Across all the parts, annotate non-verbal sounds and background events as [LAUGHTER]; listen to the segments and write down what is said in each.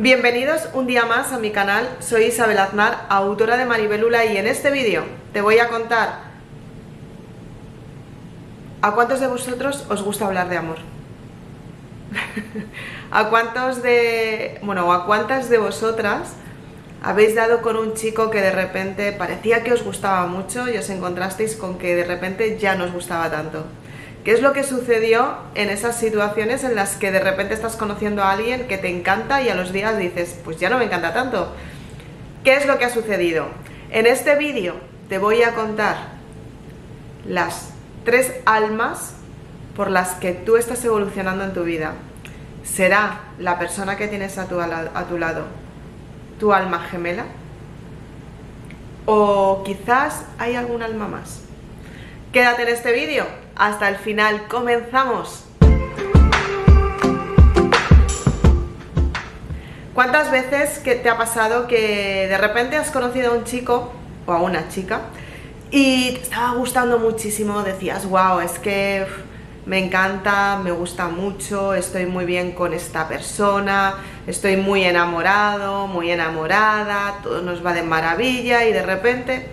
Bienvenidos un día más a mi canal, soy Isabel Aznar, autora de Maribelula y en este vídeo te voy a contar ¿A cuántos de vosotros os gusta hablar de amor? [LAUGHS] ¿A cuántos de... bueno, a cuántas de vosotras habéis dado con un chico que de repente parecía que os gustaba mucho y os encontrasteis con que de repente ya no os gustaba tanto? ¿Qué es lo que sucedió en esas situaciones en las que de repente estás conociendo a alguien que te encanta y a los días dices, pues ya no me encanta tanto? ¿Qué es lo que ha sucedido? En este vídeo te voy a contar las tres almas por las que tú estás evolucionando en tu vida. ¿Será la persona que tienes a tu, lado tu alma gemela? ¿O quizás hay algún alma más? Quédate en este vídeo hasta el final. ¡Comenzamos! ¿Cuántas veces que te ha pasado que de repente has conocido a un chico o a una chica y te estaba gustando muchísimo? Decías, wow, es que me encanta, me gusta mucho, estoy muy bien con esta persona, estoy muy enamorado, muy enamorada, todo nos va de maravilla y de repente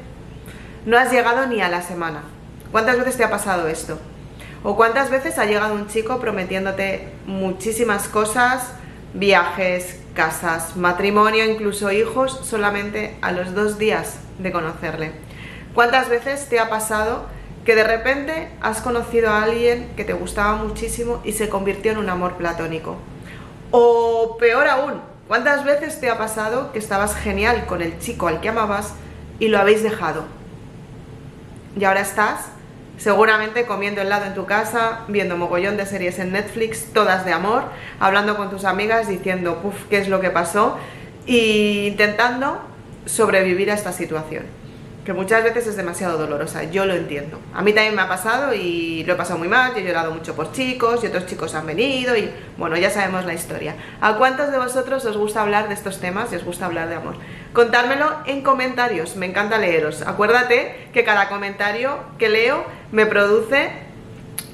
no has llegado ni a la semana ¿Cuántas veces te ha pasado esto? ¿O cuántas veces ha llegado un chico prometiéndote muchísimas cosas, viajes, casas, matrimonio, incluso hijos, solamente a los dos días de conocerle? ¿Cuántas veces te ha pasado que de repente has conocido a alguien que te gustaba muchísimo y se convirtió en un amor platónico? O peor aún, ¿cuántas veces te ha pasado que estabas genial con el chico al que amabas y lo habéis dejado? Y ahora estás seguramente comiendo helado en tu casa, viendo mogollón de series en Netflix, todas de amor, hablando con tus amigas, diciendo, puff, ¿qué es lo que pasó? E intentando sobrevivir a esta situación que muchas veces es demasiado dolorosa, yo lo entiendo. A mí también me ha pasado y lo he pasado muy mal, yo he llorado mucho por chicos y otros chicos han venido y bueno, ya sabemos la historia. ¿A cuántos de vosotros os gusta hablar de estos temas y os gusta hablar de amor? Contármelo en comentarios, me encanta leeros. Acuérdate que cada comentario que leo me produce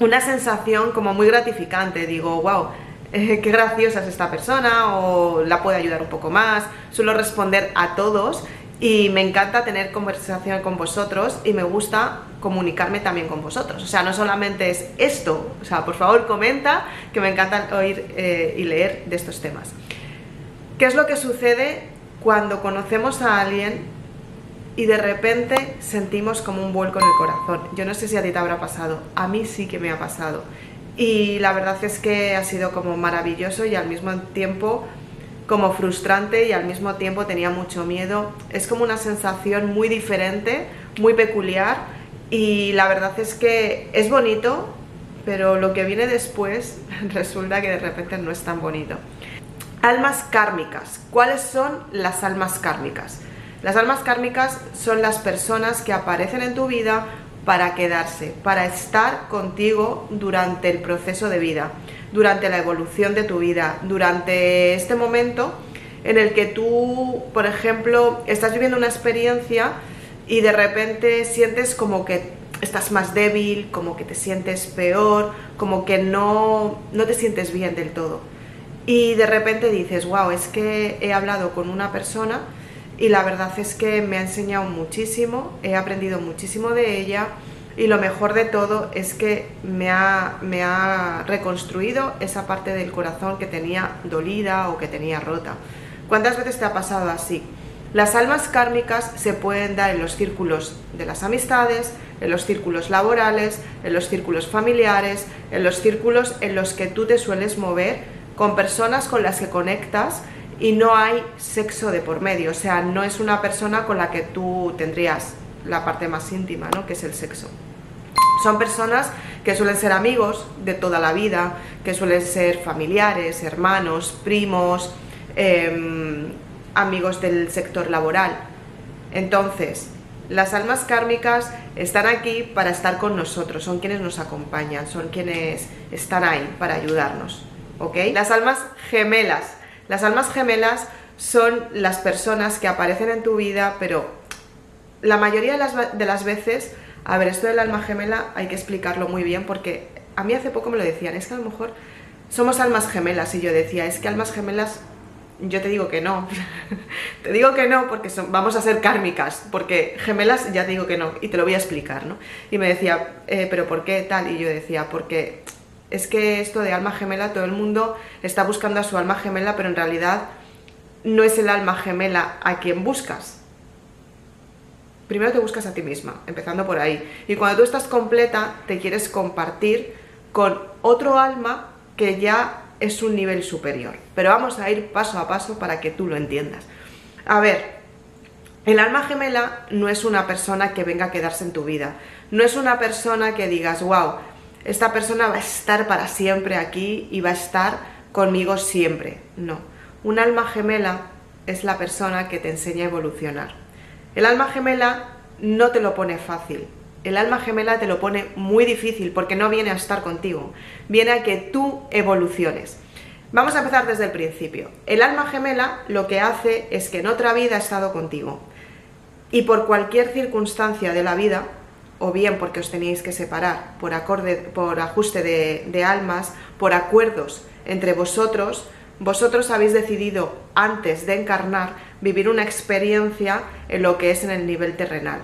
una sensación como muy gratificante, digo, wow, eh, qué graciosa es esta persona o la puede ayudar un poco más, suelo responder a todos y me encanta tener conversación con vosotros y me gusta comunicarme también con vosotros. O sea, no solamente es esto, o sea, por favor comenta, que me encanta oír eh, y leer de estos temas. ¿Qué es lo que sucede cuando conocemos a alguien y de repente sentimos como un vuelco en el corazón? Yo no sé si a ti te habrá pasado, a mí sí que me ha pasado. Y la verdad es que ha sido como maravilloso y al mismo tiempo como frustrante y al mismo tiempo tenía mucho miedo. Es como una sensación muy diferente, muy peculiar y la verdad es que es bonito, pero lo que viene después [LAUGHS] resulta que de repente no es tan bonito. Almas kármicas. ¿Cuáles son las almas kármicas? Las almas kármicas son las personas que aparecen en tu vida para quedarse, para estar contigo durante el proceso de vida durante la evolución de tu vida, durante este momento en el que tú, por ejemplo, estás viviendo una experiencia y de repente sientes como que estás más débil, como que te sientes peor, como que no, no te sientes bien del todo. Y de repente dices, wow, es que he hablado con una persona y la verdad es que me ha enseñado muchísimo, he aprendido muchísimo de ella y lo mejor de todo es que me ha, me ha reconstruido esa parte del corazón que tenía dolida o que tenía rota. ¿Cuántas veces te ha pasado así? Las almas kármicas se pueden dar en los círculos de las amistades, en los círculos laborales, en los círculos familiares, en los círculos en los que tú te sueles mover con personas con las que conectas y no hay sexo de por medio, o sea, no es una persona con la que tú tendrías la parte más íntima, ¿no? que es el sexo. Son personas que suelen ser amigos de toda la vida, que suelen ser familiares, hermanos, primos, em, amigos del sector laboral. Entonces, las almas kármicas están aquí para estar con nosotros, son quienes nos acompañan, son quienes están ahí para ayudarnos. ¿Ok? Las almas gemelas. Las almas gemelas son las personas que aparecen en tu vida, pero la mayoría de las, veces, a ver, esto del alma gemela hay que explicarlo muy bien porque a mí hace poco me lo decían, es que a lo mejor somos almas gemelas y yo decía, es que almas gemelas yo te digo que no. [LAUGHS] te digo que no porque vamos a ser kármicas, porque gemelas ya te digo que no, y te lo voy a explicar, ¿no? Y me decía, eh, ¿pero por qué tal? Y yo decía, porque es que esto de alma gemela, todo el mundo está buscando a su alma gemela, pero en realidad no es el alma gemela a quien buscas. Primero te buscas a ti misma, empezando por ahí. Y cuando tú estás completa, te quieres compartir con otro alma que ya es un nivel superior. Pero vamos a ir paso a paso para que tú lo entiendas. A ver, el alma gemela no es una persona que venga a quedarse en tu vida. No es una persona que digas, wow, esta persona va a estar para siempre aquí y va a estar conmigo siempre. No. Un alma gemela es la persona que te enseña a evolucionar. El alma gemela no te lo pone fácil. El alma gemela te lo pone muy difícil porque no viene a estar contigo, viene a que tú evoluciones. Vamos a empezar desde el principio. El alma gemela lo que hace es que en otra vida ha estado contigo y por cualquier circunstancia de la vida, o bien porque os teníais que separar por, acorde, por ajuste de, almas, por acuerdos entre vosotros, vosotros habéis decidido antes de encarnar vivir una experiencia en lo que es en el nivel terrenal.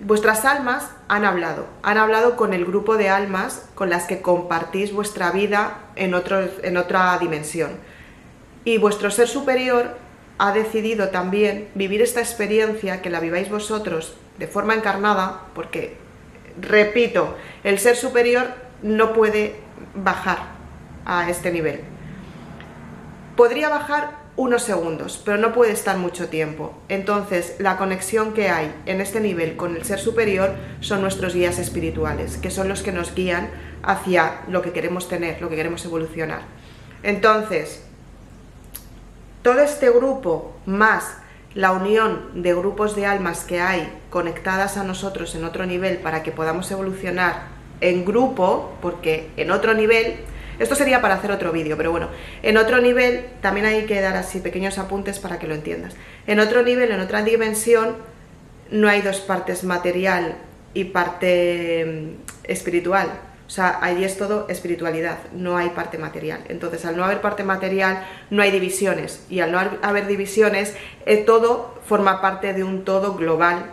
Vuestras almas han hablado, han hablado con el grupo de almas con las que compartís vuestra vida en, en otra dimensión. Y vuestro ser superior ha decidido también vivir esta experiencia que la viváis vosotros de forma encarnada, porque, repito, el ser superior no puede bajar a este nivel. Podría bajar unos segundos, pero no puede estar mucho tiempo. Entonces, la conexión que hay en este nivel con el ser superior son nuestros guías espirituales, que son los que nos guían hacia lo que queremos tener, lo que queremos evolucionar. Entonces, todo este grupo más la unión de grupos de almas que hay conectadas a nosotros en otro nivel para que podamos evolucionar en grupo, porque en otro nivel esto sería para hacer otro vídeo, pero bueno, en otro nivel también hay que dar así pequeños apuntes para que lo entiendas. En otro nivel, en otra dimensión, no hay dos partes material y parte mm, espiritual. O sea, allí es todo espiritualidad, no hay parte material. Entonces, al no haber parte material, no hay divisiones. Y al no haber divisiones, eh, todo forma parte de un todo global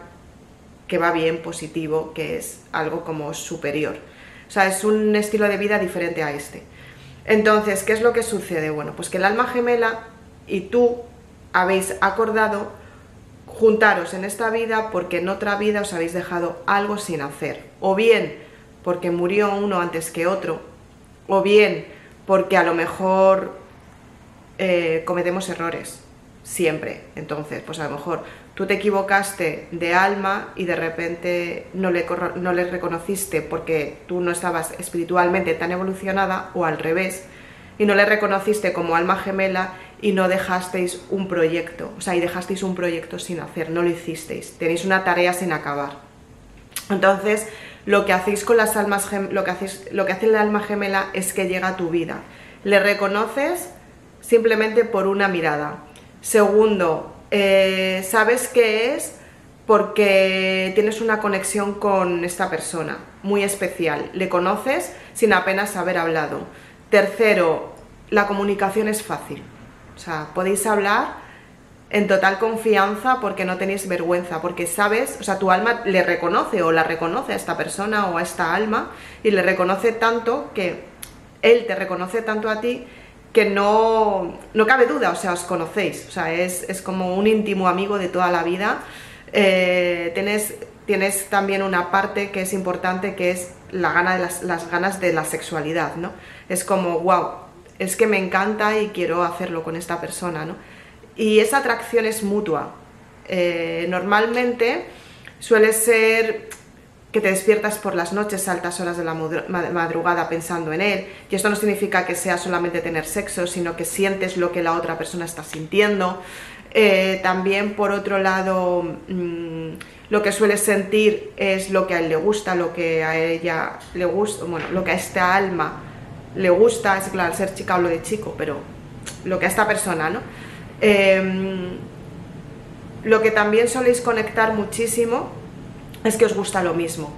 que va bien, positivo, que es algo como superior. O sea, es un estilo de vida diferente a este. Entonces, ¿qué es lo que sucede? Bueno, pues que el alma gemela y tú habéis acordado juntaros en esta vida porque en otra vida os habéis dejado algo sin hacer. O bien porque murió uno antes que otro, o bien porque a lo mejor eh, cometemos errores, siempre. Entonces, pues a lo mejor tú te equivocaste de alma y de repente no le, no le reconociste porque tú no estabas espiritualmente tan evolucionada o al revés y no le reconociste como alma gemela y no dejasteis un proyecto, o sea, y dejasteis un proyecto sin hacer, no lo hicisteis, tenéis una tarea sin acabar. Entonces, lo que hacéis con las almas lo que hacéis, lo que hace el alma gemela es que llega a tu vida. Le reconoces simplemente por una mirada. Segundo, eh, sabes qué es porque tienes una conexión con esta persona muy especial. Le conoces sin apenas haber hablado. Tercero, la comunicación es fácil. O sea, podéis hablar en total confianza porque no tenéis vergüenza, porque sabes, o sea, tu alma le reconoce o la reconoce a esta persona o a esta alma y le reconoce tanto que él te reconoce tanto a ti que no, no cabe duda, o sea, os conocéis, o sea, es, como un íntimo amigo de toda la vida. Eh, tienes, tienes también una parte que es importante, que es la gana de las, las ganas de la sexualidad, ¿no? Es como, wow, es que me encanta y quiero hacerlo con esta persona, ¿no? Y esa atracción es mutua. Eh, normalmente suele ser que te despiertas por las noches a altas horas de la madrugada pensando en él. Y esto no significa que sea solamente tener sexo, sino que sientes lo que la otra persona está sintiendo. Eh, también, por otro lado, mm, lo que sueles sentir es lo que a él le gusta, lo que a ella le gusta, bueno, lo que a esta alma le gusta, es claro, al ser chica hablo de chico, pero lo que a esta persona, ¿no? Em, lo que también soléis conectar muchísimo es que os gusta lo mismo.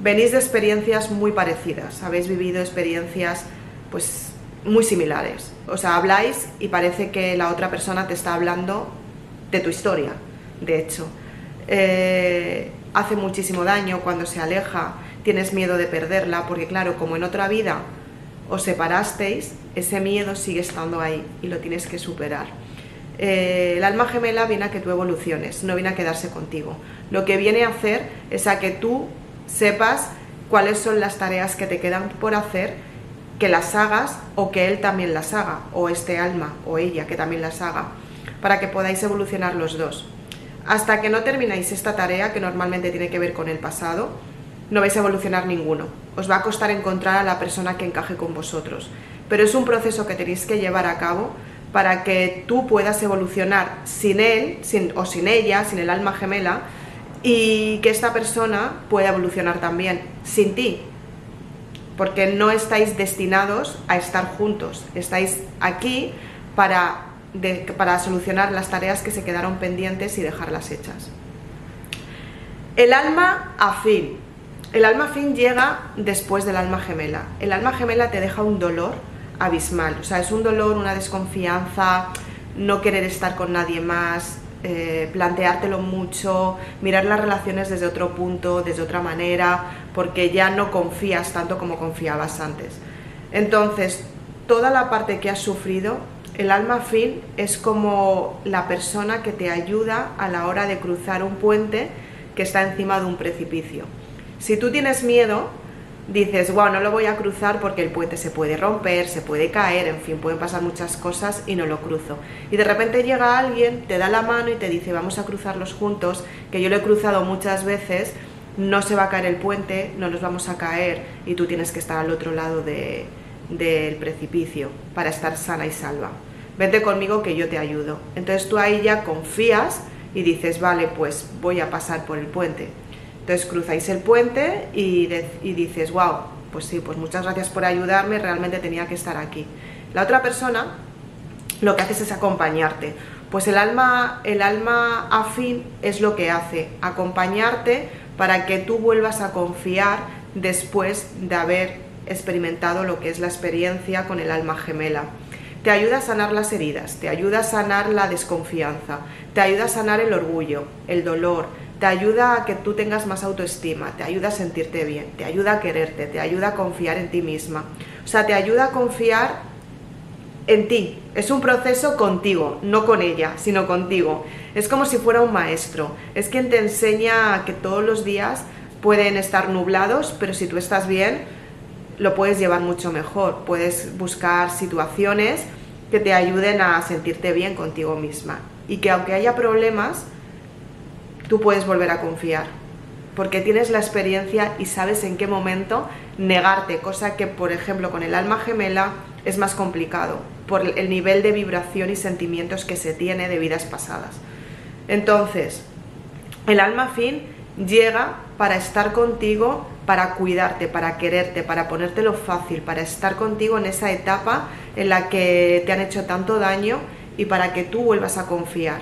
Venís de experiencias muy parecidas, habéis vivido experiencias pues muy similares. O sea, habláis y parece que la otra persona te está hablando de tu historia, de hecho. Eh, hace muchísimo daño cuando se aleja, tienes miedo de perderla, porque claro, como en otra vida os separasteis, ese miedo sigue estando ahí y lo tienes que superar. Eh, el alma gemela viene a que tú evoluciones, no viene a quedarse contigo. Lo que viene a hacer es a que tú sepas cuáles son las tareas que te quedan por hacer, que las hagas o que él también las haga, o este alma o ella que también las haga, para que podáis evolucionar los dos. Hasta que no termináis esta tarea, que normalmente tiene que ver con el pasado, no vais a evolucionar ninguno. Os va a costar encontrar a la persona que encaje con vosotros. Pero es un proceso que tenéis que llevar a cabo para que tú puedas evolucionar sin él sin, o sin ella, sin el alma gemela, y que esta persona pueda evolucionar también sin ti. Porque no estáis destinados a estar juntos, estáis aquí para, para solucionar las tareas que se quedaron pendientes y dejarlas hechas. El alma afín. El alma afín llega después del alma gemela. El alma gemela te deja un dolor abismal. O sea, es un dolor, una desconfianza, no querer estar con nadie más, eh, planteártelo mucho, mirar las relaciones desde otro punto, desde otra manera, porque ya no confías tanto como confiabas antes. Entonces, toda la parte que has sufrido, el alma fin es como la persona que te ayuda a la hora de cruzar un puente que está encima de un precipicio. Si tú tienes miedo, dices, wow, no lo voy a cruzar porque el puente se puede romper, se puede caer, en fin, pueden pasar muchas cosas y no lo cruzo. Y de repente llega alguien, te da la mano y te dice, vamos a cruzarlos juntos, que yo lo he cruzado muchas veces, no se va a caer el puente, no nos vamos a caer y tú tienes que estar al otro lado del precipicio para estar sana y salva. Vete conmigo que yo te ayudo. Entonces tú ahí ya confías y dices, vale, pues voy a pasar por el puente entonces cruzáis el puente y, dices, wow, pues sí, pues muchas gracias por ayudarme, realmente tenía que estar aquí. La otra persona lo que hace es acompañarte. Pues el alma, el alma afín es lo que hace, acompañarte para que tú vuelvas a confiar después de haber experimentado lo que es la experiencia con el alma gemela. Te ayuda a sanar las heridas, te ayuda a sanar la desconfianza, te ayuda a sanar el orgullo, el dolor, te ayuda a que tú tengas más autoestima, te ayuda a sentirte bien, te ayuda a quererte, te ayuda a confiar en ti misma. O sea, te ayuda a confiar en ti. Es un proceso contigo, no con ella, sino contigo. Es como si fuera un maestro. Es quien te enseña que todos los días pueden estar nublados, pero si tú estás bien, lo puedes llevar mucho mejor. Puedes buscar situaciones que te ayuden a sentirte bien contigo misma. Y que aunque haya problemas, tú puedes volver a confiar, porque tienes la experiencia y sabes en qué momento negarte, cosa que por ejemplo con el alma gemela es más complicado por el nivel de vibración y sentimientos que se tiene de vidas pasadas. Entonces, el alma fin llega para estar contigo, para cuidarte, para quererte, para ponértelo fácil, para estar contigo en esa etapa en la que te han hecho tanto daño y para que tú vuelvas a confiar.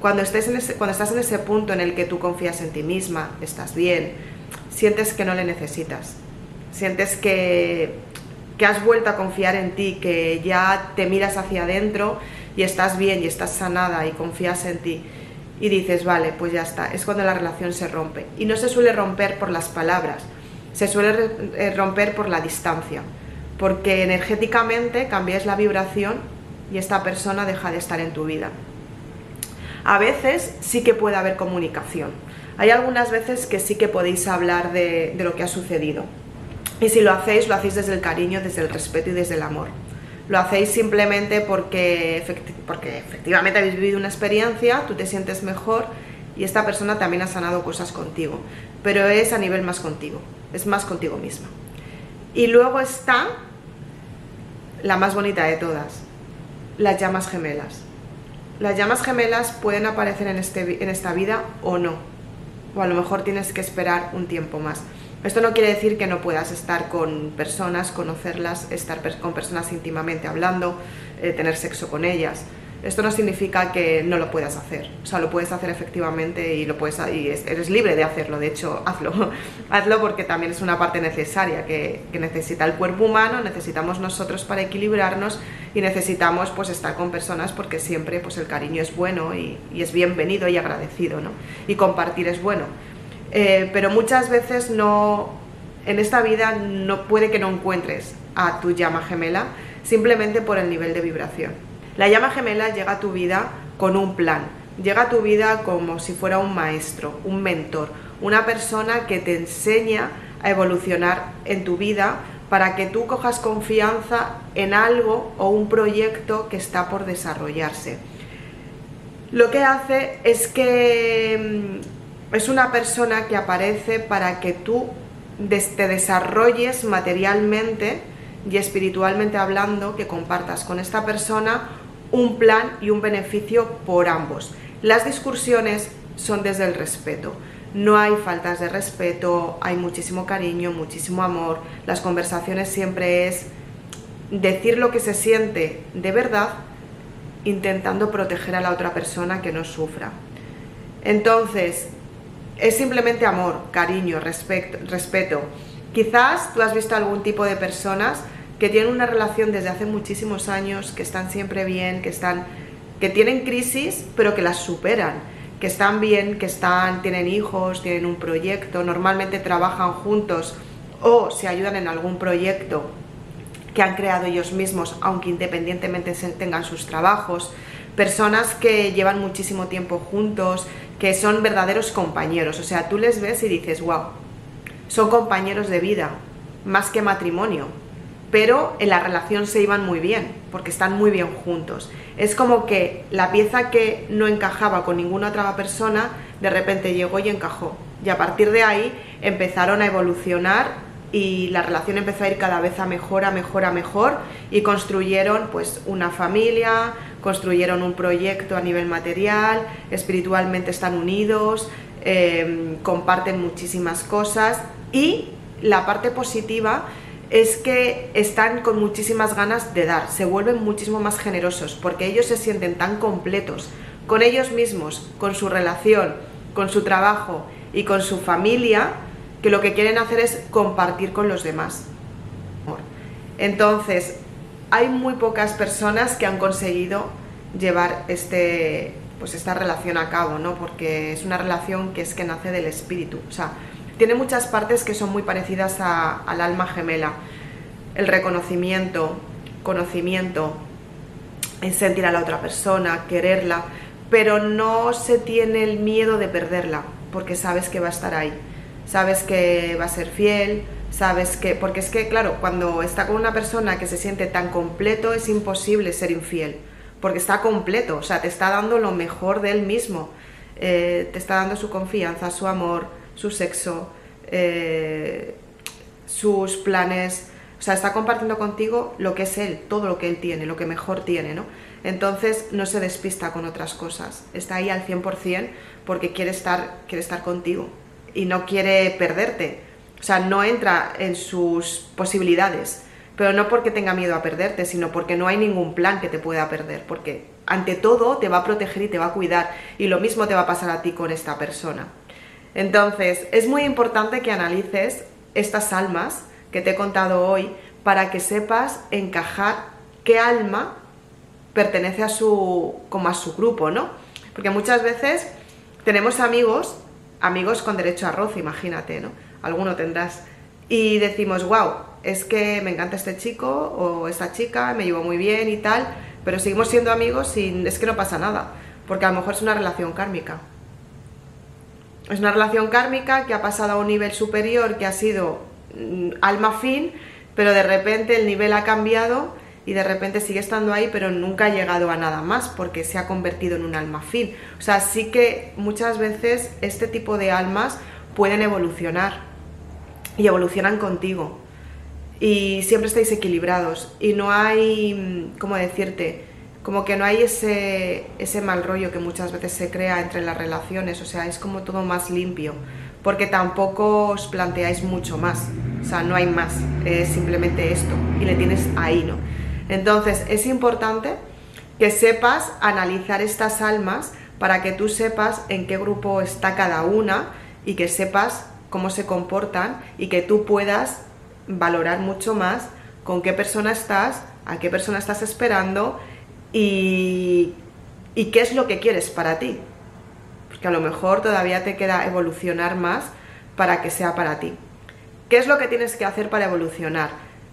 Cuando, estés en ese, cuando estás en ese punto en el que tú confías en ti misma, estás bien, sientes que no le necesitas, sientes que, que has vuelto a confiar en ti, que ya te miras hacia adentro y estás bien y estás sanada y confías en ti y dices, vale, pues ya está, es cuando la relación se rompe. Y no se suele romper por las palabras, se suele eh, romper por la distancia, porque energéticamente cambias la vibración y esta persona deja de estar en tu vida a veces sí que puede haber comunicación. Hay algunas veces que sí que podéis hablar de, lo que ha sucedido. Y si lo hacéis, lo hacéis desde el cariño, desde el respeto y desde el amor. Lo hacéis simplemente porque, porque efectivamente habéis vivido una experiencia, tú te sientes mejor y esta persona también ha sanado cosas contigo. Pero es a nivel más contigo, es más contigo misma. Y luego está la más bonita de todas, las llamas gemelas. Las llamas gemelas pueden aparecer en, este, en esta vida o no. O a lo mejor tienes que esperar un tiempo más. Esto no quiere decir que no puedas estar con personas, conocerlas, estar con personas íntimamente hablando, eh, tener sexo con ellas. Esto no significa que no lo puedas hacer, o sea, lo puedes hacer efectivamente y lo puedes y eres libre de hacerlo, de hecho, [LAUGHS] hazlo. hazlo porque también es una parte necesaria que, necesita el cuerpo humano, necesitamos nosotros para equilibrarnos y necesitamos pues estar con personas porque siempre pues el cariño es bueno y, es bienvenido y agradecido, ¿no? Y compartir es bueno. Eh, pero muchas veces no, en esta vida no puede que no encuentres a tu llama gemela simplemente por el nivel de vibración. La llama gemela llega a tu vida con un plan, llega a tu vida como si fuera un maestro, un mentor, una persona que te enseña a evolucionar en tu vida para que tú cojas confianza en algo o un proyecto que está por desarrollarse. Lo que hace es que mm, es una persona que aparece para que tú te desarrolles materialmente y espiritualmente hablando, que compartas con esta persona un plan y un beneficio por ambos. Las discusiones son desde el respeto. No hay faltas de respeto, hay muchísimo cariño, muchísimo amor. Las conversaciones siempre es decir lo que se siente de verdad, intentando proteger a la otra persona que no sufra. Entonces, es simplemente amor, cariño, respeto. Quizás tú has visto algún tipo de personas que tienen una relación desde hace muchísimos años, que están siempre bien, que están que tienen crisis, pero que las superan, que están bien, que están tienen hijos, tienen un proyecto, normalmente trabajan juntos o se ayudan en algún proyecto que han creado ellos mismos, aunque independientemente tengan sus trabajos, personas que llevan muchísimo tiempo juntos, que son verdaderos compañeros, o sea, tú les ves y dices, wow, son compañeros de vida, más que matrimonio, pero en la relación se iban muy bien, porque están muy bien juntos. Es como que la pieza que no encajaba con ninguna otra persona, de repente llegó y encajó. Y a partir de ahí empezaron a evolucionar y la relación empezó a ir cada vez a mejor, a mejor, a mejor y construyeron pues una familia, construyeron un proyecto a nivel material, espiritualmente están unidos, eh, comparten muchísimas cosas y la parte positiva es que están con muchísimas ganas de dar, se vuelven muchísimo más generosos porque ellos se sienten tan completos con ellos mismos, con su relación, con su trabajo y con su familia, que lo que quieren hacer es compartir con los demás. Entonces, hay muy pocas personas que han conseguido llevar este, pues esta relación a cabo, ¿no? Porque es una relación que es que nace del espíritu. O sea, tiene muchas partes que son muy parecidas al alma gemela. El reconocimiento, conocimiento, en sentir a la otra persona, quererla, pero no se tiene el miedo de perderla, porque sabes que va a estar ahí, sabes que va a ser fiel, sabes que, porque es que, claro, cuando está con una persona que se siente tan completo, es imposible ser infiel, porque está completo, o sea, te está dando lo mejor de él mismo, eh, te está dando su confianza, su amor, su sexo, eh, sus planes, o sea, está compartiendo contigo lo que es él, todo lo que él tiene, lo que mejor tiene, ¿no? Entonces no se despista con otras cosas, está ahí al 100% porque quiere estar, quiere estar contigo y no quiere perderte, o sea, no entra en sus posibilidades, pero no porque tenga miedo a perderte, sino porque no hay ningún plan que te pueda perder, porque ante todo te va a proteger y te va a cuidar y lo mismo te va a pasar a ti con esta persona. Entonces, es muy importante que analices estas almas que te he contado hoy para que sepas encajar qué alma pertenece a su como a su grupo, ¿no? Porque muchas veces tenemos amigos, amigos con derecho a roce, imagínate, ¿no? Alguno tendrás y decimos, "Wow, es que me encanta este chico o esta chica, me llevo muy bien y tal", pero seguimos siendo amigos y es que no pasa nada, porque a lo mejor es una relación kármica. Es una relación kármica que ha pasado a un nivel superior, que ha sido mm, alma fin, pero de repente el nivel ha cambiado y de repente sigue estando ahí, pero nunca ha llegado a nada más porque se ha convertido en un alma fin. O sea, sí que muchas veces este tipo de almas pueden evolucionar y evolucionan contigo. Y siempre estáis equilibrados y no hay, mm, ¿cómo decirte? Como que no hay ese, ese mal rollo que muchas veces se crea entre las relaciones, o sea, es como todo más limpio, porque tampoco os planteáis mucho más, o sea, no hay más, es simplemente esto, y le tienes ahí, ¿no? Entonces, es importante que sepas analizar estas almas para que tú sepas en qué grupo está cada una y que sepas cómo se comportan y que tú puedas valorar mucho más con qué persona estás, a qué persona estás esperando y, qué es lo que quieres para ti. Porque a lo mejor todavía te queda evolucionar más para que sea para ti. ¿Qué es lo que tienes que hacer para evolucionar?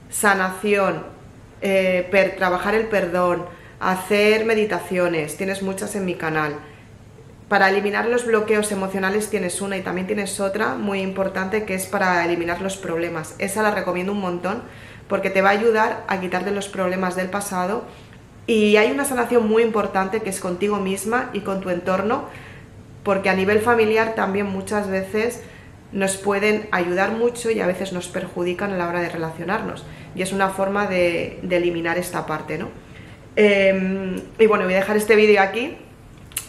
Sanación, eh, trabajar el perdón, hacer meditaciones, tienes muchas en mi canal. Para eliminar los bloqueos emocionales tienes una y también tienes otra muy importante que es para eliminar los problemas. Esa la recomiendo un montón porque te va a ayudar a quitarte los problemas del pasado y hay una sanación muy importante que es contigo misma y con tu entorno porque a nivel familiar también muchas veces nos pueden ayudar mucho y a veces nos perjudican a la hora de relacionarnos. Y es una forma de, eliminar esta parte, ¿no? Em, y bueno, voy a dejar este vídeo aquí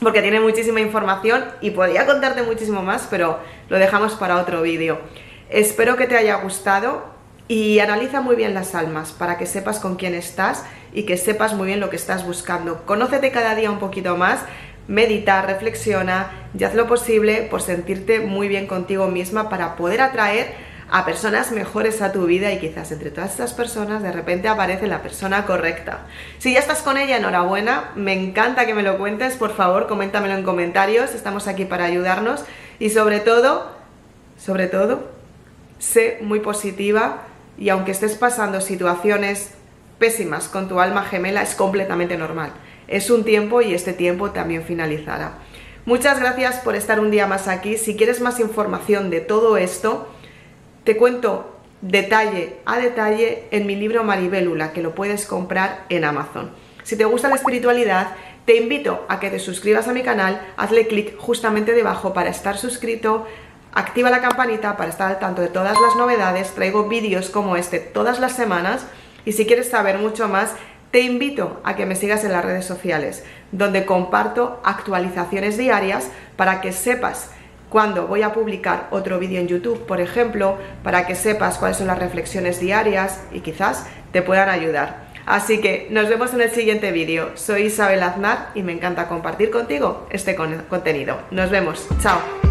porque tiene muchísima información y podría contarte muchísimo más, pero lo dejamos para otro vídeo. Espero que te haya gustado y analiza muy bien las almas para que sepas con quién estás y que sepas muy bien lo que estás buscando. Conócete cada día un poquito más medita, reflexiona y haz lo posible por sentirte muy bien contigo misma para poder atraer a personas mejores a tu vida y quizás entre todas estas personas de repente aparece la persona correcta. Si ya estás con ella, enhorabuena, me encanta que me lo cuentes, por favor, coméntamelo en comentarios, estamos aquí para ayudarnos y sobre todo, sobre todo, sé muy positiva y aunque estés pasando situaciones pésimas con tu alma gemela, es completamente normal es un tiempo y este tiempo también finalizará. Muchas gracias por estar un día más aquí. Si quieres más información de todo esto, te cuento detalle a detalle en mi libro Maribélula, que lo puedes comprar en Amazon. Si te gusta la espiritualidad, te invito a que te suscribas a mi canal, hazle clic justamente debajo para estar suscrito, activa la campanita para estar al tanto de todas las novedades, traigo vídeos como este todas las semanas y si quieres saber mucho más, te invito a que me sigas en las redes sociales, donde comparto actualizaciones diarias para que sepas cuándo voy a publicar otro vídeo en YouTube, por ejemplo, para que sepas cuáles son las reflexiones diarias y quizás te puedan ayudar. Así que nos vemos en el siguiente vídeo. Soy Isabel Aznar y me encanta compartir contigo este contenido. Nos vemos. Chao.